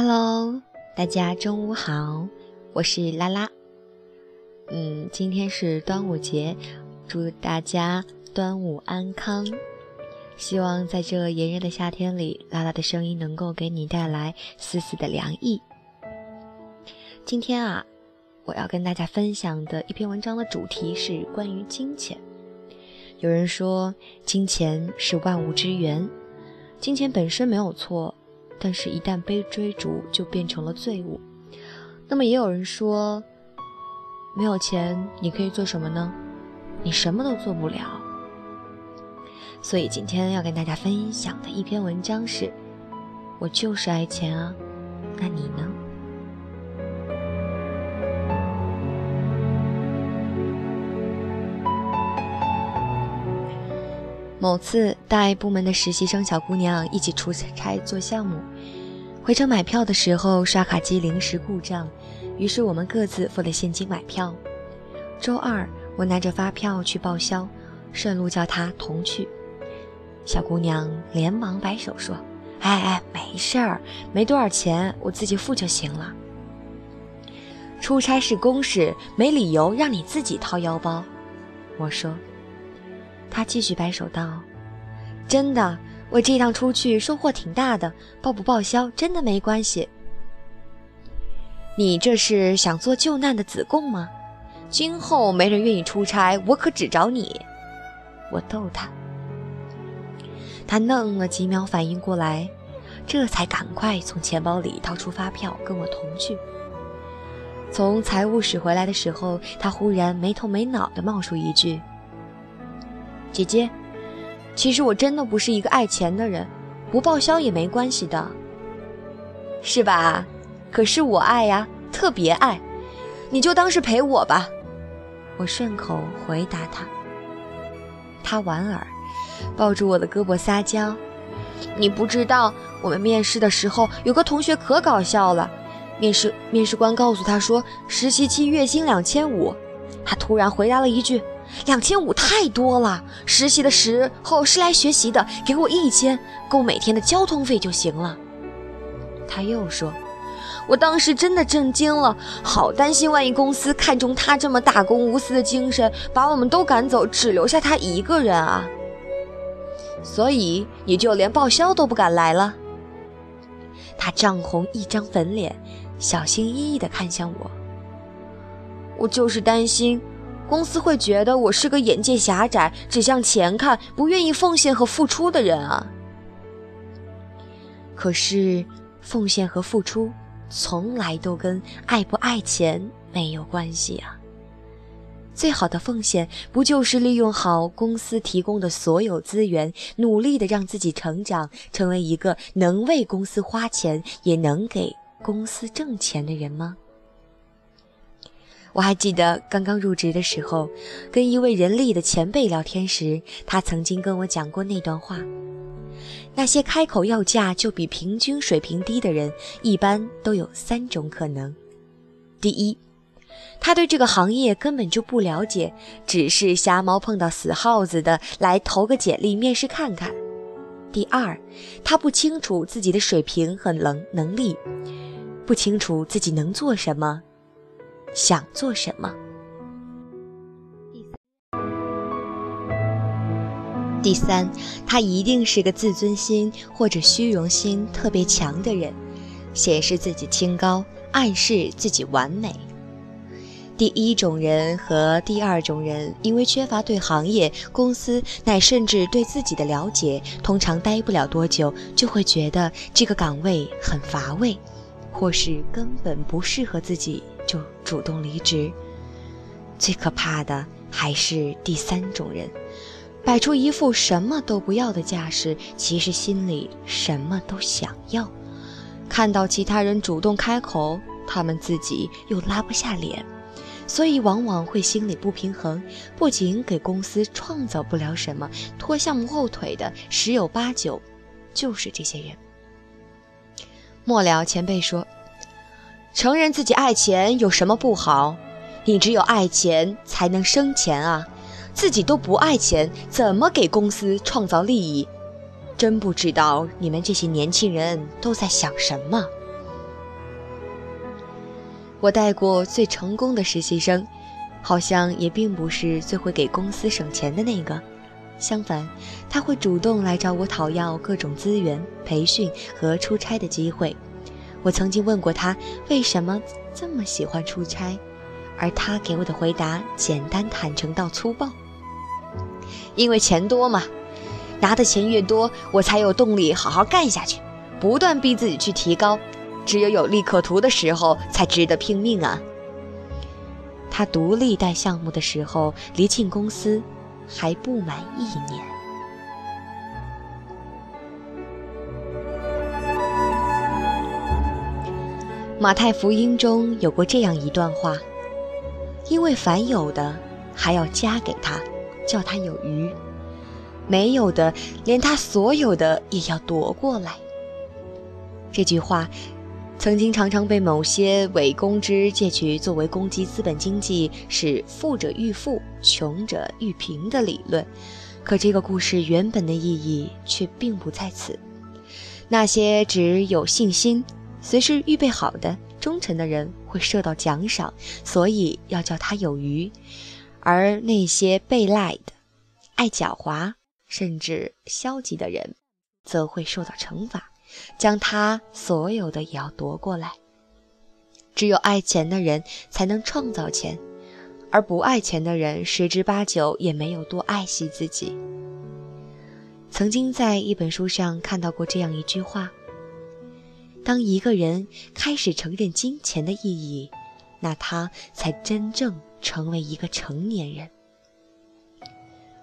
Hello，大家中午好，我是拉拉。嗯，今天是端午节，祝大家端午安康。希望在这炎热的夏天里，拉拉的声音能够给你带来丝丝的凉意。今天啊，我要跟大家分享的一篇文章的主题是关于金钱。有人说，金钱是万物之源，金钱本身没有错。但是，一旦被追逐，就变成了罪物。那么，也有人说，没有钱，你可以做什么呢？你什么都做不了。所以，今天要跟大家分享的一篇文章是：我就是爱钱啊，那你呢？某次带部门的实习生小姑娘一起出差做项目，回程买票的时候刷卡机临时故障，于是我们各自付了现金买票。周二我拿着发票去报销，顺路叫她同去。小姑娘连忙摆手说：“哎哎，没事儿，没多少钱，我自己付就行了。出差是公事，没理由让你自己掏腰包。”我说。他继续摆手道：“真的，我这趟出去收获挺大的，报不报销真的没关系。你这是想做救难的子贡吗？今后没人愿意出差，我可只找你。”我逗他，他愣了几秒，反应过来，这才赶快从钱包里掏出发票跟我同去。从财务室回来的时候，他忽然没头没脑地冒出一句。姐姐，其实我真的不是一个爱钱的人，不报销也没关系的，是吧？可是我爱呀，特别爱，你就当是陪我吧。我顺口回答他。他莞尔，抱住我的胳膊撒娇。你不知道，我们面试的时候有个同学可搞笑了，面试面试官告诉他说实习期月薪两千五，他突然回答了一句。两千五太多了，实习的时候是来学习的，给我一千，够每天的交通费就行了。他又说：“我当时真的震惊了，好担心，万一公司看中他这么大公无私的精神，把我们都赶走，只留下他一个人啊。所以你就连报销都不敢来了。”他涨红一张粉脸，小心翼翼地看向我：“我就是担心。”公司会觉得我是个眼界狭窄、只向钱看、不愿意奉献和付出的人啊。可是，奉献和付出从来都跟爱不爱钱没有关系啊。最好的奉献，不就是利用好公司提供的所有资源，努力的让自己成长，成为一个能为公司花钱，也能给公司挣钱的人吗？我还记得刚刚入职的时候，跟一位人力的前辈聊天时，他曾经跟我讲过那段话：那些开口要价就比平均水平低的人，一般都有三种可能。第一，他对这个行业根本就不了解，只是瞎猫碰到死耗子的来投个简历面试看看；第二，他不清楚自己的水平和能能力，不清楚自己能做什么。想做什么？第三，他一定是个自尊心或者虚荣心特别强的人，显示自己清高，暗示自己完美。第一种人和第二种人，因为缺乏对行业、公司乃甚至对自己的了解，通常待不了多久，就会觉得这个岗位很乏味，或是根本不适合自己。就主动离职。最可怕的还是第三种人，摆出一副什么都不要的架势，其实心里什么都想要。看到其他人主动开口，他们自己又拉不下脸，所以往往会心里不平衡。不仅给公司创造不了什么，拖项目后腿的十有八九就是这些人。末了，前辈说。承认自己爱钱有什么不好？你只有爱钱才能生钱啊！自己都不爱钱，怎么给公司创造利益？真不知道你们这些年轻人都在想什么。我带过最成功的实习生，好像也并不是最会给公司省钱的那个。相反，他会主动来找我讨要各种资源、培训和出差的机会。我曾经问过他为什么这么喜欢出差，而他给我的回答简单坦诚到粗暴：因为钱多嘛，拿的钱越多，我才有动力好好干下去，不断逼自己去提高。只有有利可图的时候，才值得拼命啊！他独立带项目的时候，离进公司还不满一年。马太福音中有过这样一段话：因为凡有的，还要加给他，叫他有余；没有的，连他所有的也要夺过来。这句话。曾经常常被某些伪公知借取作为攻击资本经济是富者愈富、穷者愈贫的理论，可这个故事原本的意义却并不在此。那些只有信心、随时预备好的忠诚的人会受到奖赏，所以要叫他有余；而那些被赖的、爱狡猾甚至消极的人，则会受到惩罚。将他所有的也要夺过来。只有爱钱的人才能创造钱，而不爱钱的人十之八九也没有多爱惜自己。曾经在一本书上看到过这样一句话：当一个人开始承认金钱的意义，那他才真正成为一个成年人。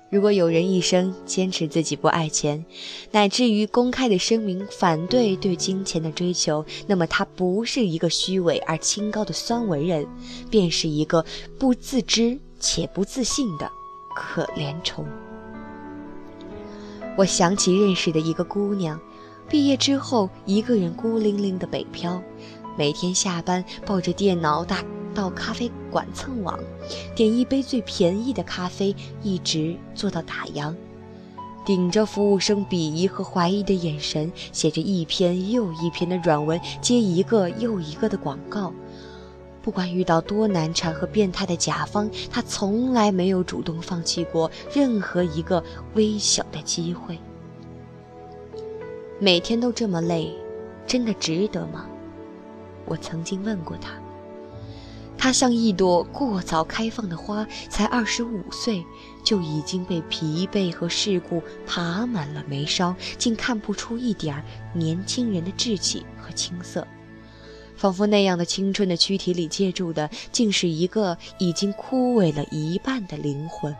如果有人一生坚持自己不爱钱，乃至于公开的声明反对对金钱的追求，那么他不是一个虚伪而清高的酸文人，便是一个不自知且不自信的可怜虫。我想起认识的一个姑娘，毕业之后一个人孤零零的北漂，每天下班抱着电脑打。到咖啡馆蹭网，点一杯最便宜的咖啡，一直做到打烊，顶着服务生鄙夷和怀疑的眼神，写着一篇又一篇的软文，接一个又一个的广告。不管遇到多难缠和变态的甲方，他从来没有主动放弃过任何一个微小的机会。每天都这么累，真的值得吗？我曾经问过他。他像一朵过早开放的花，才二十五岁，就已经被疲惫和世故爬满了眉梢，竟看不出一点年轻人的稚气和青涩，仿佛那样的青春的躯体里借住的，竟是一个已经枯萎了一半的灵魂。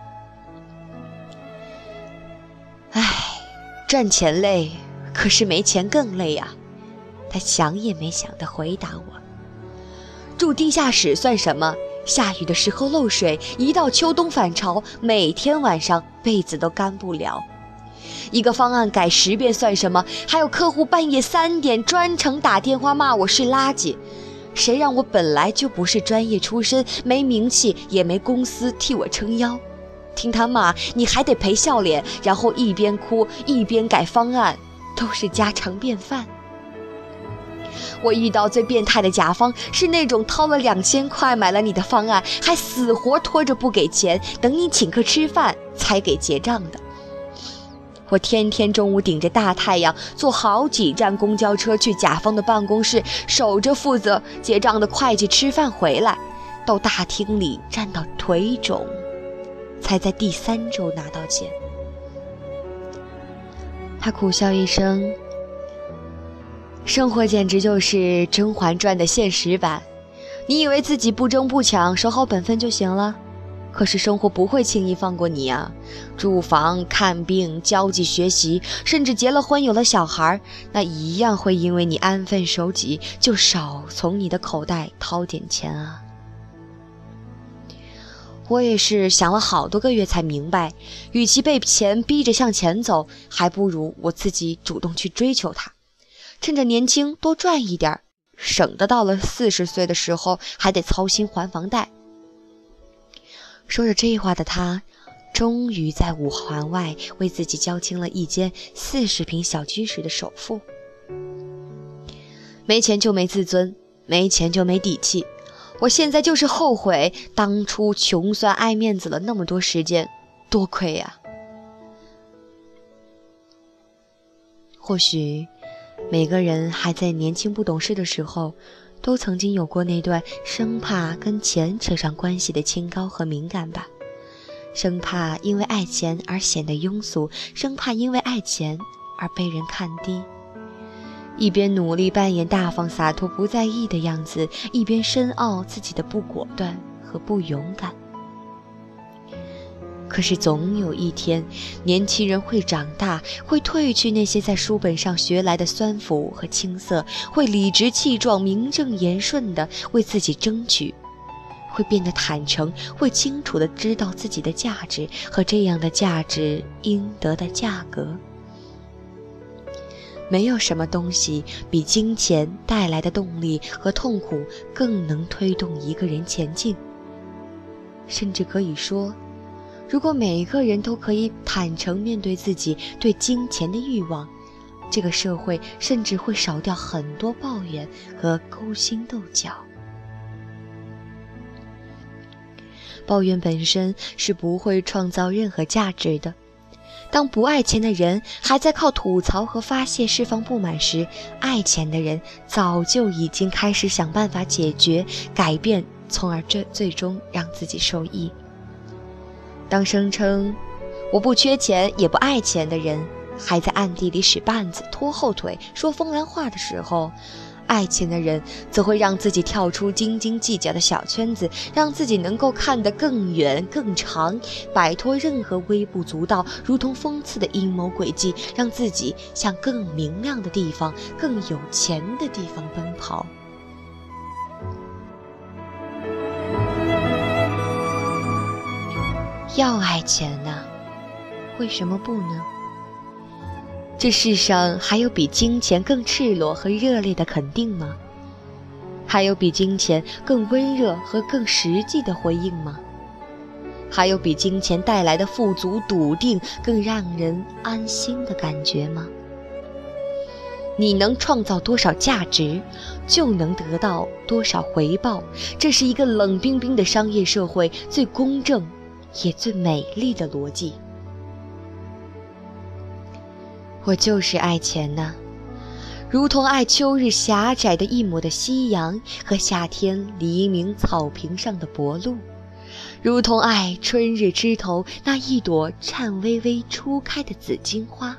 唉，赚钱累，可是没钱更累啊！他想也没想的回答我。住地下室算什么？下雨的时候漏水，一到秋冬返潮，每天晚上被子都干不了。一个方案改十遍算什么？还有客户半夜三点专程打电话骂我是垃圾。谁让我本来就不是专业出身，没名气，也没公司替我撑腰。听他骂，你还得赔笑脸，然后一边哭一边改方案，都是家常便饭。我遇到最变态的甲方是那种掏了两千块买了你的方案，还死活拖着不给钱，等你请客吃饭才给结账的。我天天中午顶着大太阳，坐好几站公交车去甲方的办公室，守着负责结账的会计吃饭回来，到大厅里站到腿肿，才在第三周拿到钱。他苦笑一声。生活简直就是《甄嬛传》的现实版。你以为自己不争不抢，守好本分就行了？可是生活不会轻易放过你啊！住房、看病、交际、学习，甚至结了婚有了小孩，那一样会因为你安分守己，就少从你的口袋掏点钱啊！我也是想了好多个月才明白，与其被钱逼着向前走，还不如我自己主动去追求它。趁着年轻多赚一点，省得到了四十岁的时候还得操心还房贷。说着这话的他，终于在五环外为自己交清了一间四十平小居室的首付。没钱就没自尊，没钱就没底气。我现在就是后悔当初穷酸爱面子了那么多时间，多亏呀。或许每个人还在年轻不懂事的时候，都曾经有过那段生怕跟钱扯上关系的清高和敏感吧，生怕因为爱钱而显得庸俗，生怕因为爱钱而被人看低。一边努力扮演大方洒脱不在意的样子，一边深奥自己的不果断和不勇敢。可是总有一天，年轻人会长大，会褪去那些在书本上学来的酸腐和青涩，会理直气壮、名正言顺地为自己争取，会变得坦诚，会清楚地知道自己的价值和这样的价值应得的价格。没有什么东西比金钱带来的动力和痛苦更能推动一个人前进。甚至可以说，如果每一个人都可以坦诚面对自己对金钱的欲望，这个社会甚至会少掉很多抱怨和勾心斗角。抱怨本身是不会创造任何价值的。当不爱钱的人还在靠吐槽和发泄释放不满时，爱钱的人早就已经开始想办法解决、改变，从而最最终让自己受益。当声称“我不缺钱，也不爱钱”的人还在暗地里使绊子、拖后腿、说风凉话的时候，爱钱的人则会让自己跳出斤斤计较的小圈子，让自己能够看得更远更长，摆脱任何微不足道、如同讽刺的阴谋诡计，让自己向更明亮的地方、更有钱的地方奔跑。要爱钱呐，为什么不呢？这世上还有比金钱更赤裸和热烈的肯定吗？还有比金钱更温热和更实际的回应吗？还有比金钱带来的富足、笃定更让人安心的感觉吗？你能创造多少价值，就能得到多少回报。这是一个冷冰冰的商业社会最公正也最美丽的逻辑。我就是爱钱呐，如同爱秋日狭窄的一抹的夕阳和夏天黎明草坪上的薄露，如同爱春日枝头那一朵颤巍巍初开的紫荆花，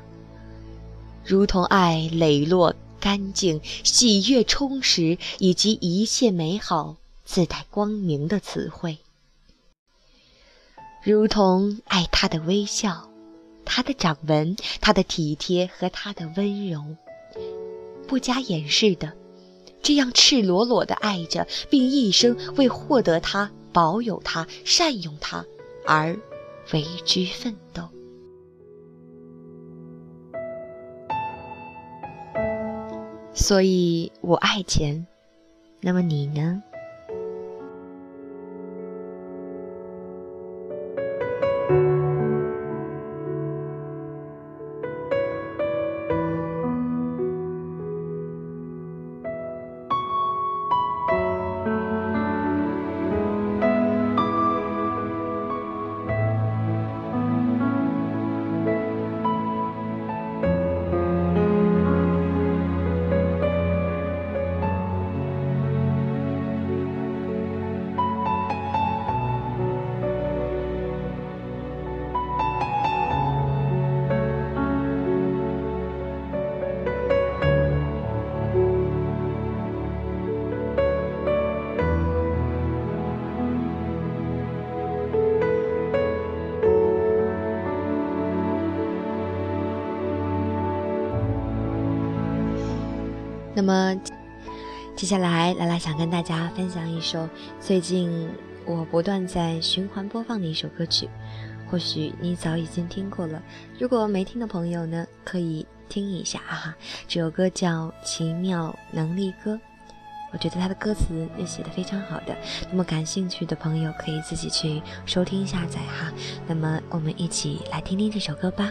如同爱磊落、干净、喜悦、充实以及一切美好、自带光明的词汇，如同爱他的微笑。他的掌纹，他的体贴和他的温柔，不加掩饰的，这样赤裸裸的爱着，并一生为获得他、保有他、善用他而为之奋斗。所以我爱钱，那么你呢？那么，接下来拉拉想跟大家分享一首最近我不断在循环播放的一首歌曲，或许你早已经听过了。如果没听的朋友呢，可以听一下哈。这首歌叫《奇妙能力歌》，我觉得它的歌词也写的非常好的。那么感兴趣的朋友可以自己去收听下载哈。那么我们一起来听听这首歌吧。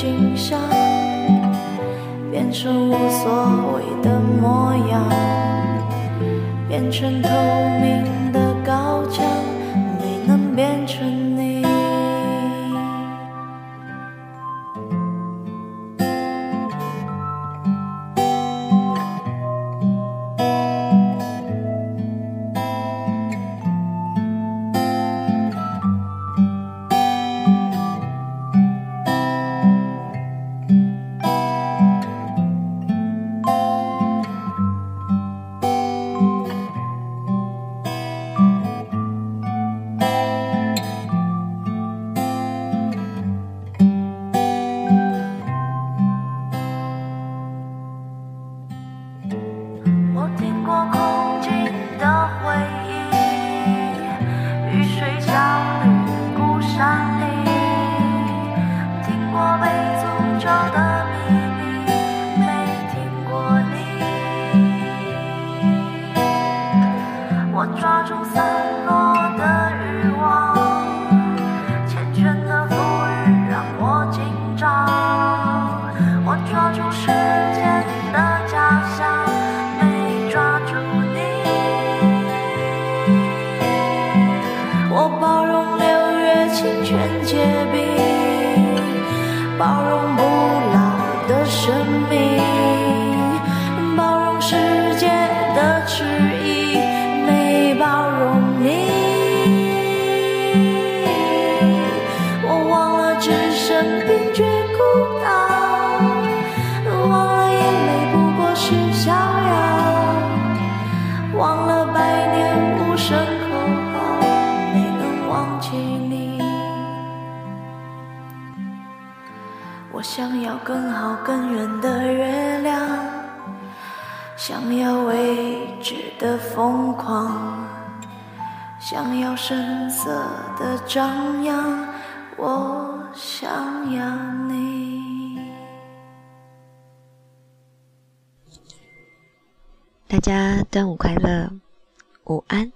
景象，变成无所谓的模样，变成透明的高墙，张扬，我想要你。大家端午快乐，午安。